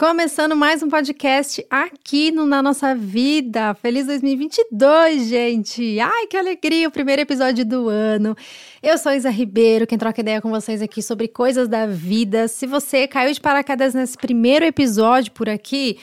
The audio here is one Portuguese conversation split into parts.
Começando mais um podcast aqui no Na Nossa Vida. Feliz 2022, gente! Ai, que alegria! O primeiro episódio do ano. Eu sou Isa Ribeiro, quem troca ideia com vocês aqui sobre coisas da vida. Se você caiu de paraquedas nesse primeiro episódio por aqui,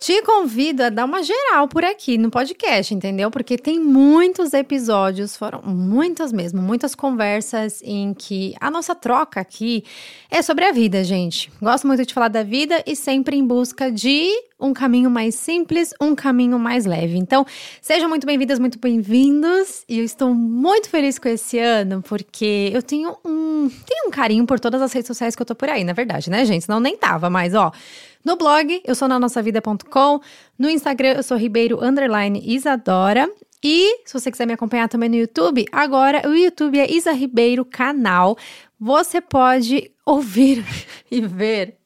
te convido a dar uma geral por aqui no podcast, entendeu? Porque tem muitos episódios, foram muitas mesmo, muitas conversas em que a nossa troca aqui é sobre a vida, gente. Gosto muito de falar da vida e sempre em busca de um caminho mais simples, um caminho mais leve. Então, sejam muito bem-vindas, muito bem-vindos. E eu estou muito feliz com esse ano, porque eu tenho um, tenho um carinho por todas as redes sociais que eu tô por aí, na verdade, né, gente? Senão nem tava, mas ó, no blog, eu sou na nossavida.com. No Instagram, eu sou Ribeiro Underline Isadora. E se você quiser me acompanhar também no YouTube, agora o YouTube é Isa Ribeiro Canal. Você pode ouvir e ver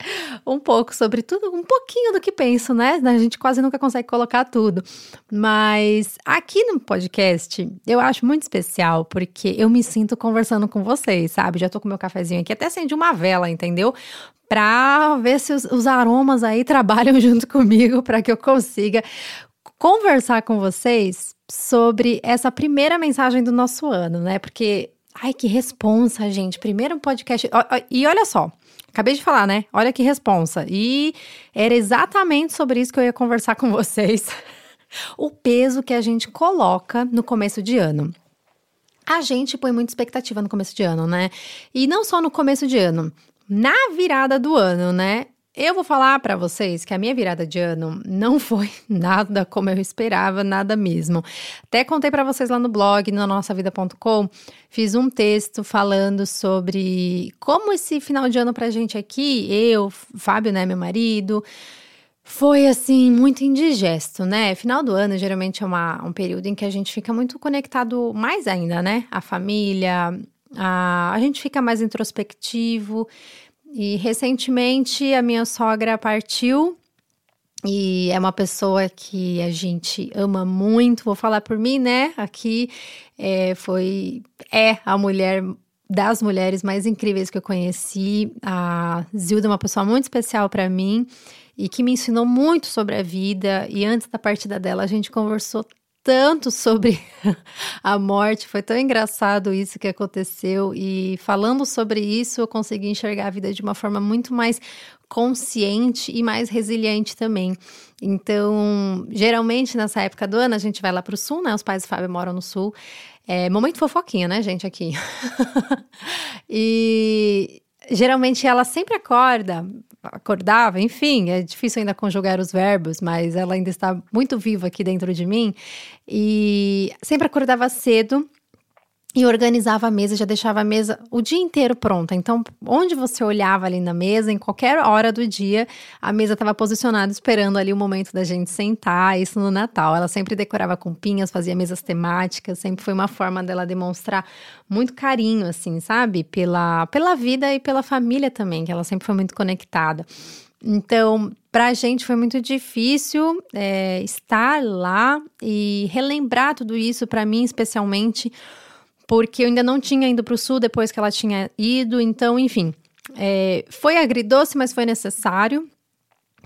um pouco sobre tudo, um pouquinho do que penso, né? A gente quase nunca consegue colocar tudo. Mas aqui no podcast eu acho muito especial porque eu me sinto conversando com vocês, sabe? Já tô com meu cafezinho aqui, até acendi uma vela, entendeu? Pra ver se os, os aromas aí trabalham junto comigo para que eu consiga conversar com vocês sobre essa primeira mensagem do nosso ano, né? Porque Ai, que responsa, gente. Primeiro podcast. E olha só, acabei de falar, né? Olha que responsa. E era exatamente sobre isso que eu ia conversar com vocês. o peso que a gente coloca no começo de ano. A gente põe muita expectativa no começo de ano, né? E não só no começo de ano, na virada do ano, né? Eu vou falar para vocês que a minha virada de ano não foi nada como eu esperava, nada mesmo. Até contei para vocês lá no blog, no nossavida.com, fiz um texto falando sobre como esse final de ano pra gente aqui, eu, Fábio, né, meu marido, foi assim, muito indigesto, né? Final do ano geralmente é uma, um período em que a gente fica muito conectado mais ainda, né? A família, a, a gente fica mais introspectivo. E recentemente a minha sogra partiu e é uma pessoa que a gente ama muito. Vou falar por mim, né? Aqui é, foi é a mulher das mulheres mais incríveis que eu conheci. A Zilda é uma pessoa muito especial para mim e que me ensinou muito sobre a vida. E antes da partida dela, a gente conversou tanto sobre a morte, foi tão engraçado isso que aconteceu e falando sobre isso eu consegui enxergar a vida de uma forma muito mais consciente e mais resiliente também. Então, geralmente nessa época do ano a gente vai lá para o sul, né? Os pais do Fábio moram no sul. É momento fofoquinha, né, gente, aqui. e geralmente ela sempre acorda acordava, enfim, é difícil ainda conjugar os verbos, mas ela ainda está muito viva aqui dentro de mim. E sempre acordava cedo e organizava a mesa, já deixava a mesa o dia inteiro pronta. Então, onde você olhava ali na mesa, em qualquer hora do dia, a mesa estava posicionada esperando ali o momento da gente sentar, isso no Natal. Ela sempre decorava com pinhas, fazia mesas temáticas, sempre foi uma forma dela demonstrar muito carinho, assim, sabe? Pela, pela vida e pela família também, que ela sempre foi muito conectada. Então, para a gente foi muito difícil é, estar lá e relembrar tudo isso, para mim especialmente porque eu ainda não tinha ido para o sul depois que ela tinha ido, então, enfim. É, foi agridoce, mas foi necessário.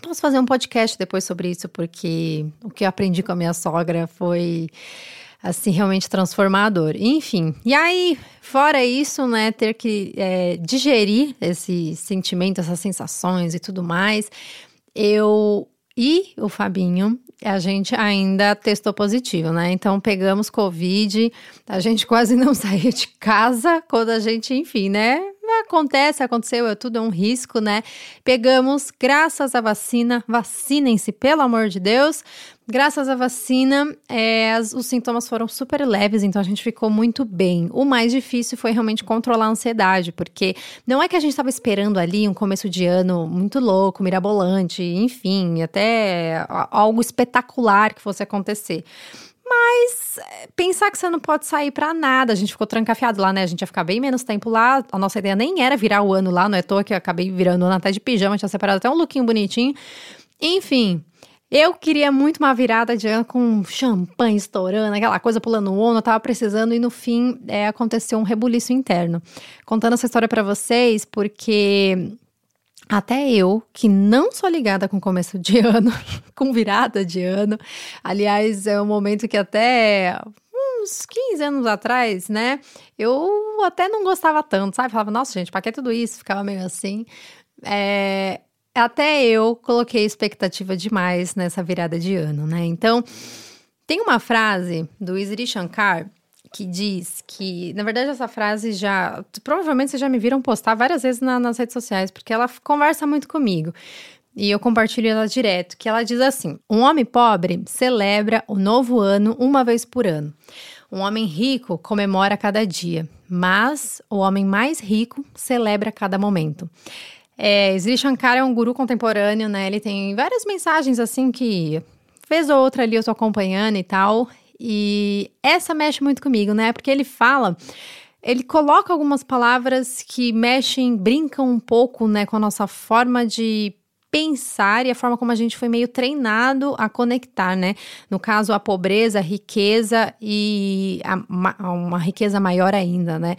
Posso fazer um podcast depois sobre isso, porque o que eu aprendi com a minha sogra foi assim realmente transformador. Enfim, e aí, fora isso, né, ter que é, digerir esse sentimento, essas sensações e tudo mais, eu e o Fabinho, a gente ainda testou positivo, né? Então pegamos Covid, a gente quase não saía de casa quando a gente, enfim, né? Acontece, aconteceu, é tudo é um risco, né? Pegamos, graças à vacina, vacinem-se, pelo amor de Deus. Graças à vacina, é, as, os sintomas foram super leves, então a gente ficou muito bem. O mais difícil foi realmente controlar a ansiedade, porque não é que a gente estava esperando ali um começo de ano muito louco, mirabolante, enfim, até algo espetacular que fosse acontecer. Mas é, pensar que você não pode sair para nada, a gente ficou trancafiado lá, né? A gente ia ficar bem menos tempo lá. A nossa ideia nem era virar o ano lá, não é toa que eu acabei virando o ano até de pijama, tinha separado até um lookinho bonitinho. Enfim, eu queria muito uma virada de ano com champanhe estourando, aquela coisa pulando o ono, eu tava precisando e no fim é, aconteceu um rebuliço interno. Contando essa história para vocês, porque até eu, que não sou ligada com começo de ano, com virada de ano, aliás, é um momento que até uns 15 anos atrás, né, eu até não gostava tanto, sabe? Falava, nossa, gente, pra que tudo isso? Ficava meio assim. É, até eu coloquei expectativa demais nessa virada de ano, né? Então, tem uma frase do Isri Shankar que diz que, na verdade, essa frase já. Provavelmente vocês já me viram postar várias vezes na, nas redes sociais, porque ela conversa muito comigo. E eu compartilho ela direto, que ela diz assim: um homem pobre celebra o novo ano uma vez por ano. Um homem rico comemora cada dia, mas o homem mais rico celebra cada momento. É, Sri Shankar é um guru contemporâneo, né? Ele tem várias mensagens assim que ou outra ali eu tô acompanhando e tal. E essa mexe muito comigo, né? Porque ele fala, ele coloca algumas palavras que mexem, brincam um pouco, né, com a nossa forma de pensar e a forma como a gente foi meio treinado a conectar, né? No caso, a pobreza, a riqueza e a, uma riqueza maior ainda, né?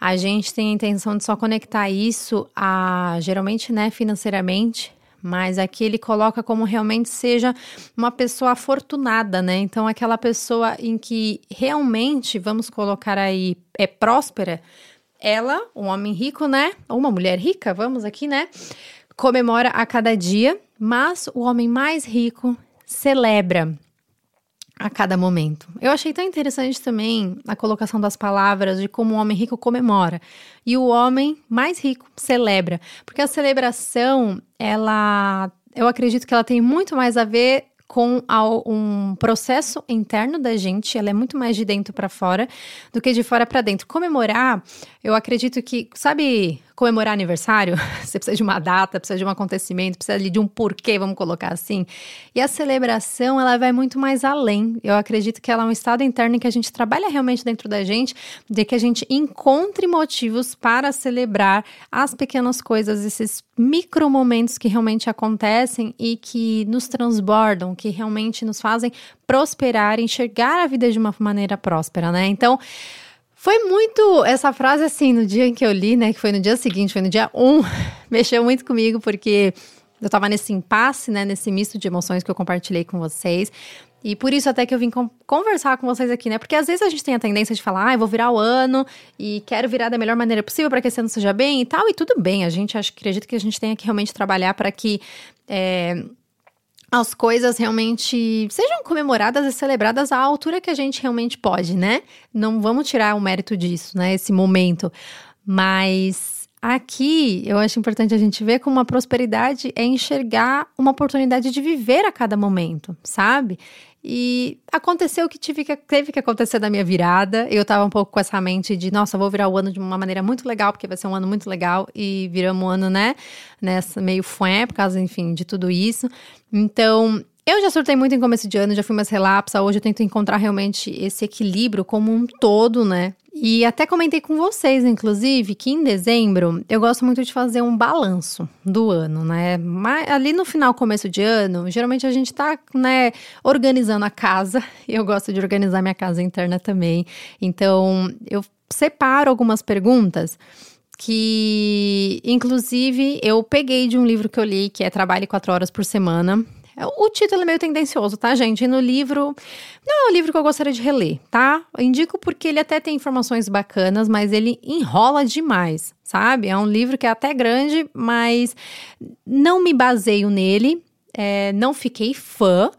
A gente tem a intenção de só conectar isso a, geralmente, né, financeiramente, mas aqui ele coloca como realmente seja uma pessoa afortunada, né? Então, aquela pessoa em que realmente, vamos colocar aí, é próspera, ela, um homem rico, né? Ou uma mulher rica, vamos aqui, né? Comemora a cada dia, mas o homem mais rico celebra a cada momento. Eu achei tão interessante também a colocação das palavras de como o homem rico comemora e o homem mais rico celebra, porque a celebração, ela, eu acredito que ela tem muito mais a ver com um processo interno da gente, ela é muito mais de dentro para fora do que de fora para dentro. Comemorar, eu acredito que, sabe, comemorar aniversário, você precisa de uma data, precisa de um acontecimento, precisa de um porquê, vamos colocar assim. E a celebração, ela vai muito mais além. Eu acredito que ela é um estado interno em que a gente trabalha realmente dentro da gente, de que a gente encontre motivos para celebrar as pequenas coisas, esses micro momentos que realmente acontecem e que nos transbordam, que realmente nos fazem prosperar, enxergar a vida de uma maneira próspera, né? Então, foi muito. Essa frase, assim, no dia em que eu li, né? Que foi no dia seguinte, foi no dia 1, mexeu muito comigo, porque eu tava nesse impasse, né? Nesse misto de emoções que eu compartilhei com vocês. E por isso até que eu vim conversar com vocês aqui, né? Porque às vezes a gente tem a tendência de falar, ah, eu vou virar o ano e quero virar da melhor maneira possível para que esse ano seja bem e tal, e tudo bem. A gente acho, acredito que a gente tenha que realmente trabalhar para que. É, as coisas realmente sejam comemoradas e celebradas à altura que a gente realmente pode, né? Não vamos tirar o mérito disso, né? Esse momento. Mas aqui eu acho importante a gente ver como a prosperidade é enxergar uma oportunidade de viver a cada momento, sabe? E aconteceu o que, tive que teve que acontecer na minha virada. Eu tava um pouco com essa mente de, nossa, vou virar o ano de uma maneira muito legal, porque vai ser um ano muito legal. E viramos um ano, né? Nessa meio fué, por causa, enfim, de tudo isso. Então, eu já surtei muito em começo de ano, já fui mais relapsa. Hoje eu tento encontrar realmente esse equilíbrio como um todo, né? E até comentei com vocês, inclusive, que em dezembro eu gosto muito de fazer um balanço do ano, né? Mas ali no final, começo de ano, geralmente a gente tá, né, organizando a casa. Eu gosto de organizar minha casa interna também. Então, eu separo algumas perguntas que, inclusive, eu peguei de um livro que eu li, que é Trabalhe quatro horas por semana. O título é meio tendencioso, tá, gente? E no livro, não é um livro que eu gostaria de reler, tá? Eu indico porque ele até tem informações bacanas, mas ele enrola demais, sabe? É um livro que é até grande, mas não me baseio nele, é, não fiquei fã.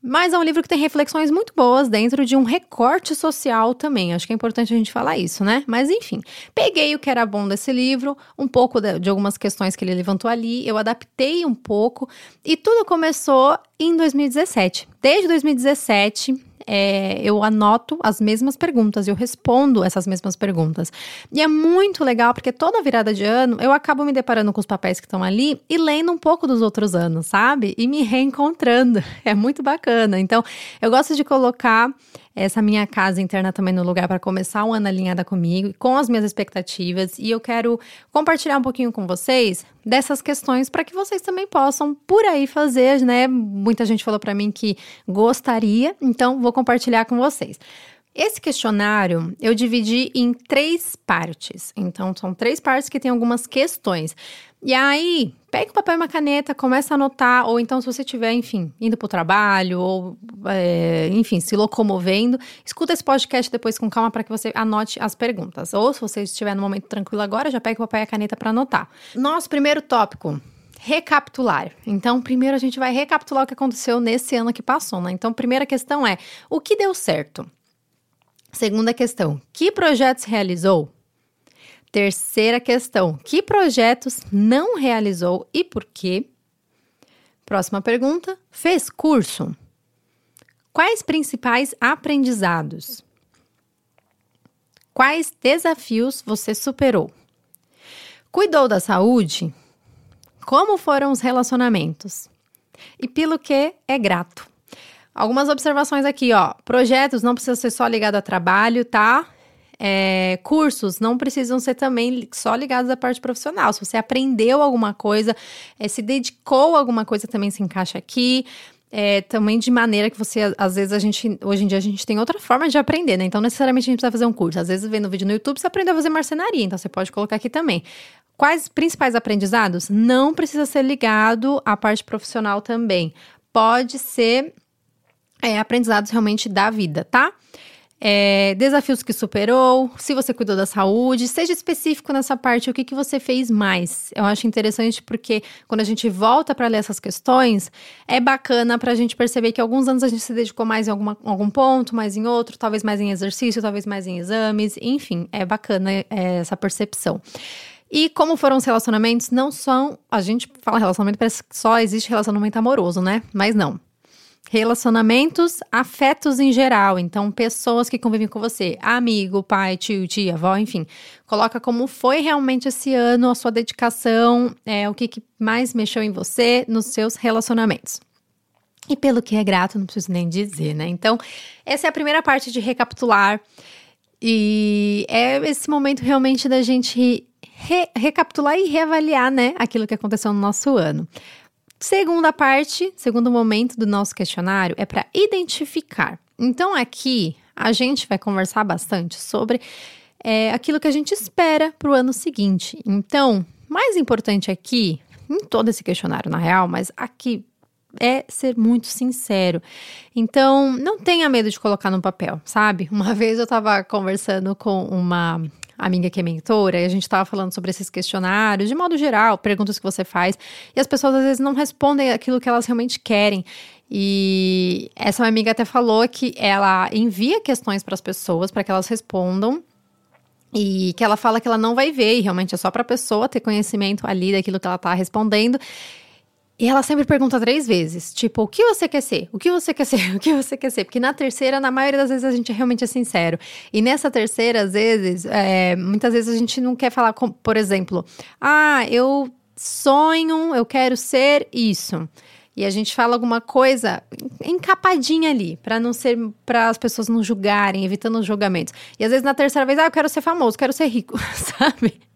Mas é um livro que tem reflexões muito boas dentro de um recorte social também. Acho que é importante a gente falar isso, né? Mas enfim, peguei o que era bom desse livro, um pouco de, de algumas questões que ele levantou ali, eu adaptei um pouco e tudo começou em 2017. Desde 2017, é, eu anoto as mesmas perguntas, eu respondo essas mesmas perguntas. E é muito legal porque toda virada de ano eu acabo me deparando com os papéis que estão ali e lendo um pouco dos outros anos, sabe? E me reencontrando. É muito bacana. Então, eu gosto de colocar essa minha casa interna também no lugar para começar o ano alinhada comigo, com as minhas expectativas. E eu quero compartilhar um pouquinho com vocês dessas questões para que vocês também possam por aí fazer, né? Muita gente falou para mim que gostaria, então vou compartilhar com vocês. Esse questionário eu dividi em três partes. Então, são três partes que tem algumas questões. E aí, pega o papel e uma caneta, começa a anotar, ou então, se você estiver, enfim, indo para o trabalho, ou, é, enfim, se locomovendo, escuta esse podcast depois com calma para que você anote as perguntas. Ou se você estiver no momento tranquilo agora, já pega o papel e a caneta para anotar. Nosso primeiro tópico. Recapitular. Então, primeiro a gente vai recapitular o que aconteceu nesse ano que passou, né? Então, primeira questão é: o que deu certo? Segunda questão: que projetos realizou? Terceira questão: que projetos não realizou e por quê? Próxima pergunta: fez curso? Quais principais aprendizados? Quais desafios você superou? Cuidou da saúde? Como foram os relacionamentos? E pelo que é grato? Algumas observações aqui, ó. Projetos não precisa ser só ligado a trabalho, tá? É, cursos não precisam ser também só ligados à parte profissional. Se você aprendeu alguma coisa, é, se dedicou a alguma coisa, também se encaixa aqui. É, também de maneira que você, às vezes, a gente, hoje em dia, a gente tem outra forma de aprender, né? Então, necessariamente a gente precisa fazer um curso. Às vezes, vendo vídeo no YouTube, você aprendeu a fazer marcenaria, então você pode colocar aqui também. Quais principais aprendizados? Não precisa ser ligado à parte profissional também. Pode ser é, aprendizados realmente da vida, tá? É, desafios que superou, se você cuidou da saúde, seja específico nessa parte, o que, que você fez mais. Eu acho interessante porque quando a gente volta para ler essas questões, é bacana para a gente perceber que alguns anos a gente se dedicou mais em alguma, algum ponto, mais em outro, talvez mais em exercício, talvez mais em exames, enfim, é bacana é, essa percepção. E como foram os relacionamentos, não são. A gente fala relacionamento, parece que só existe relacionamento amoroso, né? Mas não. Relacionamentos, afetos em geral. Então, pessoas que convivem com você, amigo, pai, tio, tia, avó, enfim. Coloca como foi realmente esse ano, a sua dedicação, é, o que, que mais mexeu em você nos seus relacionamentos. E pelo que é grato, não preciso nem dizer, né? Então, essa é a primeira parte de recapitular. E é esse momento realmente da gente re recapitular e reavaliar, né, aquilo que aconteceu no nosso ano. Segunda parte, segundo momento do nosso questionário é para identificar. Então, aqui a gente vai conversar bastante sobre é, aquilo que a gente espera para o ano seguinte. Então, mais importante aqui, em todo esse questionário, na real, mas aqui é ser muito sincero. Então, não tenha medo de colocar no papel, sabe? Uma vez eu estava conversando com uma amiga que é mentora, e a gente estava falando sobre esses questionários, de modo geral, perguntas que você faz, e as pessoas às vezes não respondem aquilo que elas realmente querem. E essa minha amiga até falou que ela envia questões para as pessoas para que elas respondam. E que ela fala que ela não vai ver, e realmente é só para a pessoa ter conhecimento ali daquilo que ela está respondendo. E ela sempre pergunta três vezes, tipo, o que você quer ser? O que você quer ser? O que você quer ser? Porque na terceira, na maioria das vezes, a gente realmente é sincero. E nessa terceira, às vezes, é, muitas vezes a gente não quer falar, com, por exemplo, ah, eu sonho, eu quero ser isso. E a gente fala alguma coisa encapadinha ali, para não ser, para as pessoas não julgarem, evitando os julgamentos. E às vezes na terceira vez, ah, eu quero ser famoso, quero ser rico, sabe?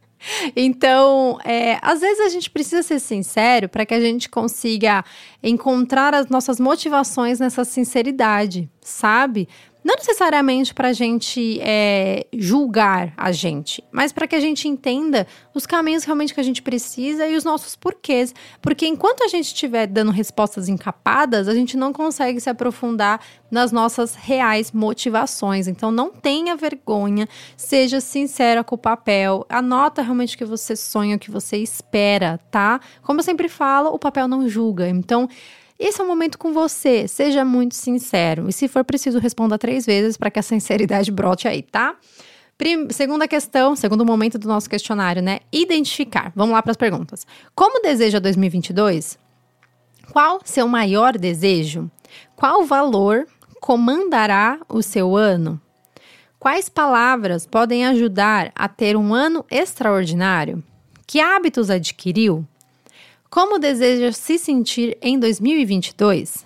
Então, é, às vezes a gente precisa ser sincero para que a gente consiga encontrar as nossas motivações nessa sinceridade, sabe? Não necessariamente para a gente é, julgar a gente, mas para que a gente entenda os caminhos realmente que a gente precisa e os nossos porquês. Porque enquanto a gente estiver dando respostas encapadas, a gente não consegue se aprofundar nas nossas reais motivações. Então não tenha vergonha, seja sincera com o papel, anota realmente o que você sonha, o que você espera, tá? Como eu sempre falo, o papel não julga. Então, esse é o momento com você. Seja muito sincero. E se for preciso, responda três vezes para que a sinceridade brote aí, tá? Prim segunda questão, segundo momento do nosso questionário, né? Identificar. Vamos lá para as perguntas. Como deseja 2022? Qual seu maior desejo? Qual valor comandará o seu ano? Quais palavras podem ajudar a ter um ano extraordinário? Que hábitos adquiriu? Como deseja se sentir em 2022?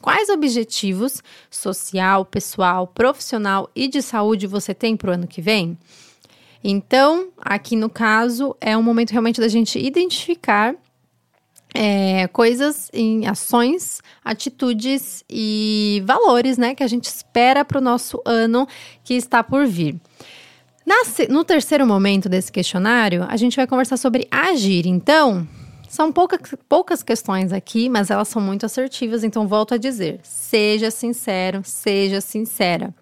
Quais objetivos social, pessoal, profissional e de saúde você tem para o ano que vem? Então, aqui no caso, é um momento realmente da gente identificar é, coisas em ações, atitudes e valores, né, que a gente espera para o nosso ano que está por vir. no terceiro momento desse questionário, a gente vai conversar sobre agir. Então, são pouca, poucas questões aqui, mas elas são muito assertivas, então volto a dizer: seja sincero, seja sincera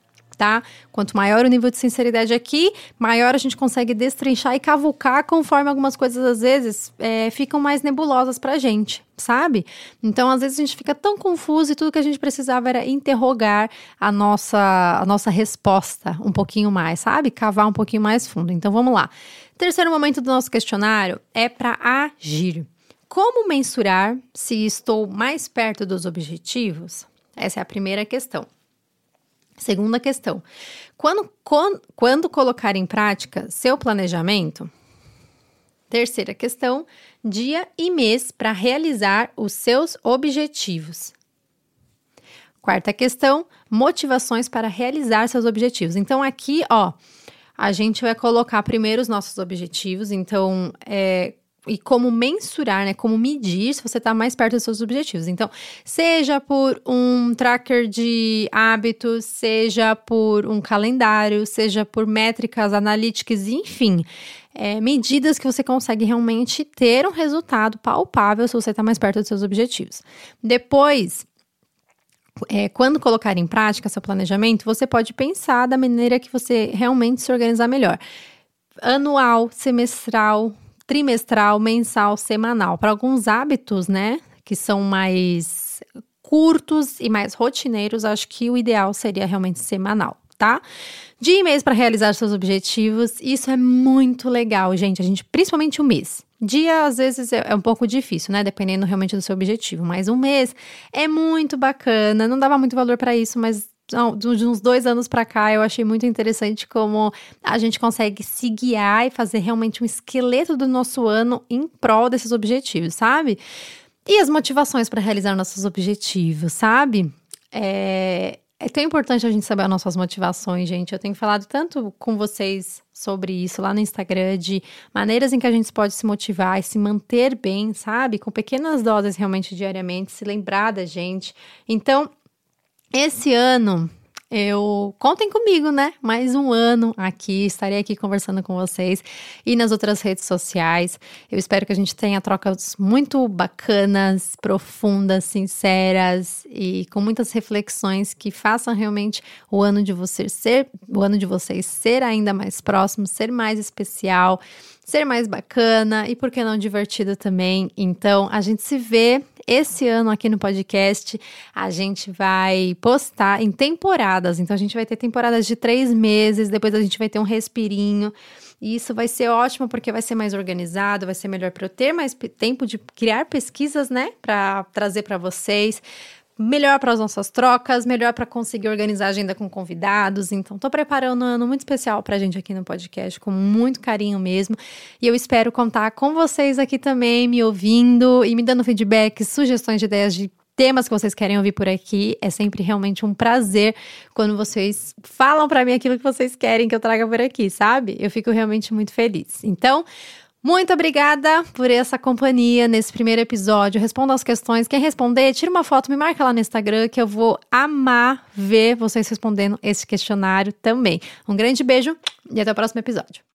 tá? Quanto maior o nível de sinceridade aqui, maior a gente consegue destrinchar e cavucar conforme algumas coisas às vezes é, ficam mais nebulosas pra gente, sabe? Então, às vezes a gente fica tão confuso e tudo que a gente precisava era interrogar a nossa, a nossa resposta um pouquinho mais, sabe? Cavar um pouquinho mais fundo. Então, vamos lá. Terceiro momento do nosso questionário é para agir. Como mensurar se estou mais perto dos objetivos? Essa é a primeira questão. Segunda questão: quando, quando, colocar em prática seu planejamento? Terceira questão: dia e mês para realizar os seus objetivos. Quarta questão: motivações para realizar seus objetivos. Então, aqui, ó, a gente vai colocar primeiro os nossos objetivos. Então, é, e como mensurar, né? Como medir se você está mais perto dos seus objetivos. Então, seja por um tracker de hábitos, seja por um calendário, seja por métricas analíticas, enfim. É, medidas que você consegue realmente ter um resultado palpável se você está mais perto dos seus objetivos. Depois, é, quando colocar em prática seu planejamento, você pode pensar da maneira que você realmente se organizar melhor. Anual, semestral, trimestral, mensal, semanal. Para alguns hábitos, né, que são mais curtos e mais rotineiros, acho que o ideal seria realmente semanal, tá? Dia e mês para realizar seus objetivos, isso é muito legal, gente. A gente, principalmente o mês. Dia, às vezes, é, é um pouco difícil, né? Dependendo realmente do seu objetivo. Mas um mês é muito bacana. Não dava muito valor para isso, mas de uns dois anos para cá, eu achei muito interessante como a gente consegue se guiar e fazer realmente um esqueleto do nosso ano em prol desses objetivos, sabe? E as motivações para realizar nossos objetivos, sabe? É, é tão importante a gente saber as nossas motivações, gente. Eu tenho falado tanto com vocês sobre isso lá no Instagram, de maneiras em que a gente pode se motivar e se manter bem, sabe? Com pequenas doses realmente diariamente, se lembrar da gente. Então, esse ano, eu contem comigo, né? Mais um ano aqui, estarei aqui conversando com vocês e nas outras redes sociais. Eu espero que a gente tenha trocas muito bacanas, profundas, sinceras e com muitas reflexões que façam realmente o ano de vocês ser, o ano de vocês ser ainda mais próximo, ser mais especial, ser mais bacana e por que não divertido também. Então, a gente se vê esse ano aqui no podcast a gente vai postar em temporadas. Então a gente vai ter temporadas de três meses, depois a gente vai ter um respirinho. E isso vai ser ótimo porque vai ser mais organizado, vai ser melhor para eu ter mais tempo de criar pesquisas, né, para trazer para vocês melhor para as nossas trocas, melhor para conseguir organizar a agenda com convidados. Então, estou preparando um ano muito especial para a gente aqui no podcast, com muito carinho mesmo. E eu espero contar com vocês aqui também, me ouvindo e me dando feedback, sugestões de ideias de temas que vocês querem ouvir por aqui. É sempre realmente um prazer quando vocês falam para mim aquilo que vocês querem que eu traga por aqui, sabe? Eu fico realmente muito feliz. Então, muito obrigada por essa companhia nesse primeiro episódio. Responda as questões. Quem responder, tira uma foto, me marca lá no Instagram que eu vou amar ver vocês respondendo esse questionário também. Um grande beijo e até o próximo episódio.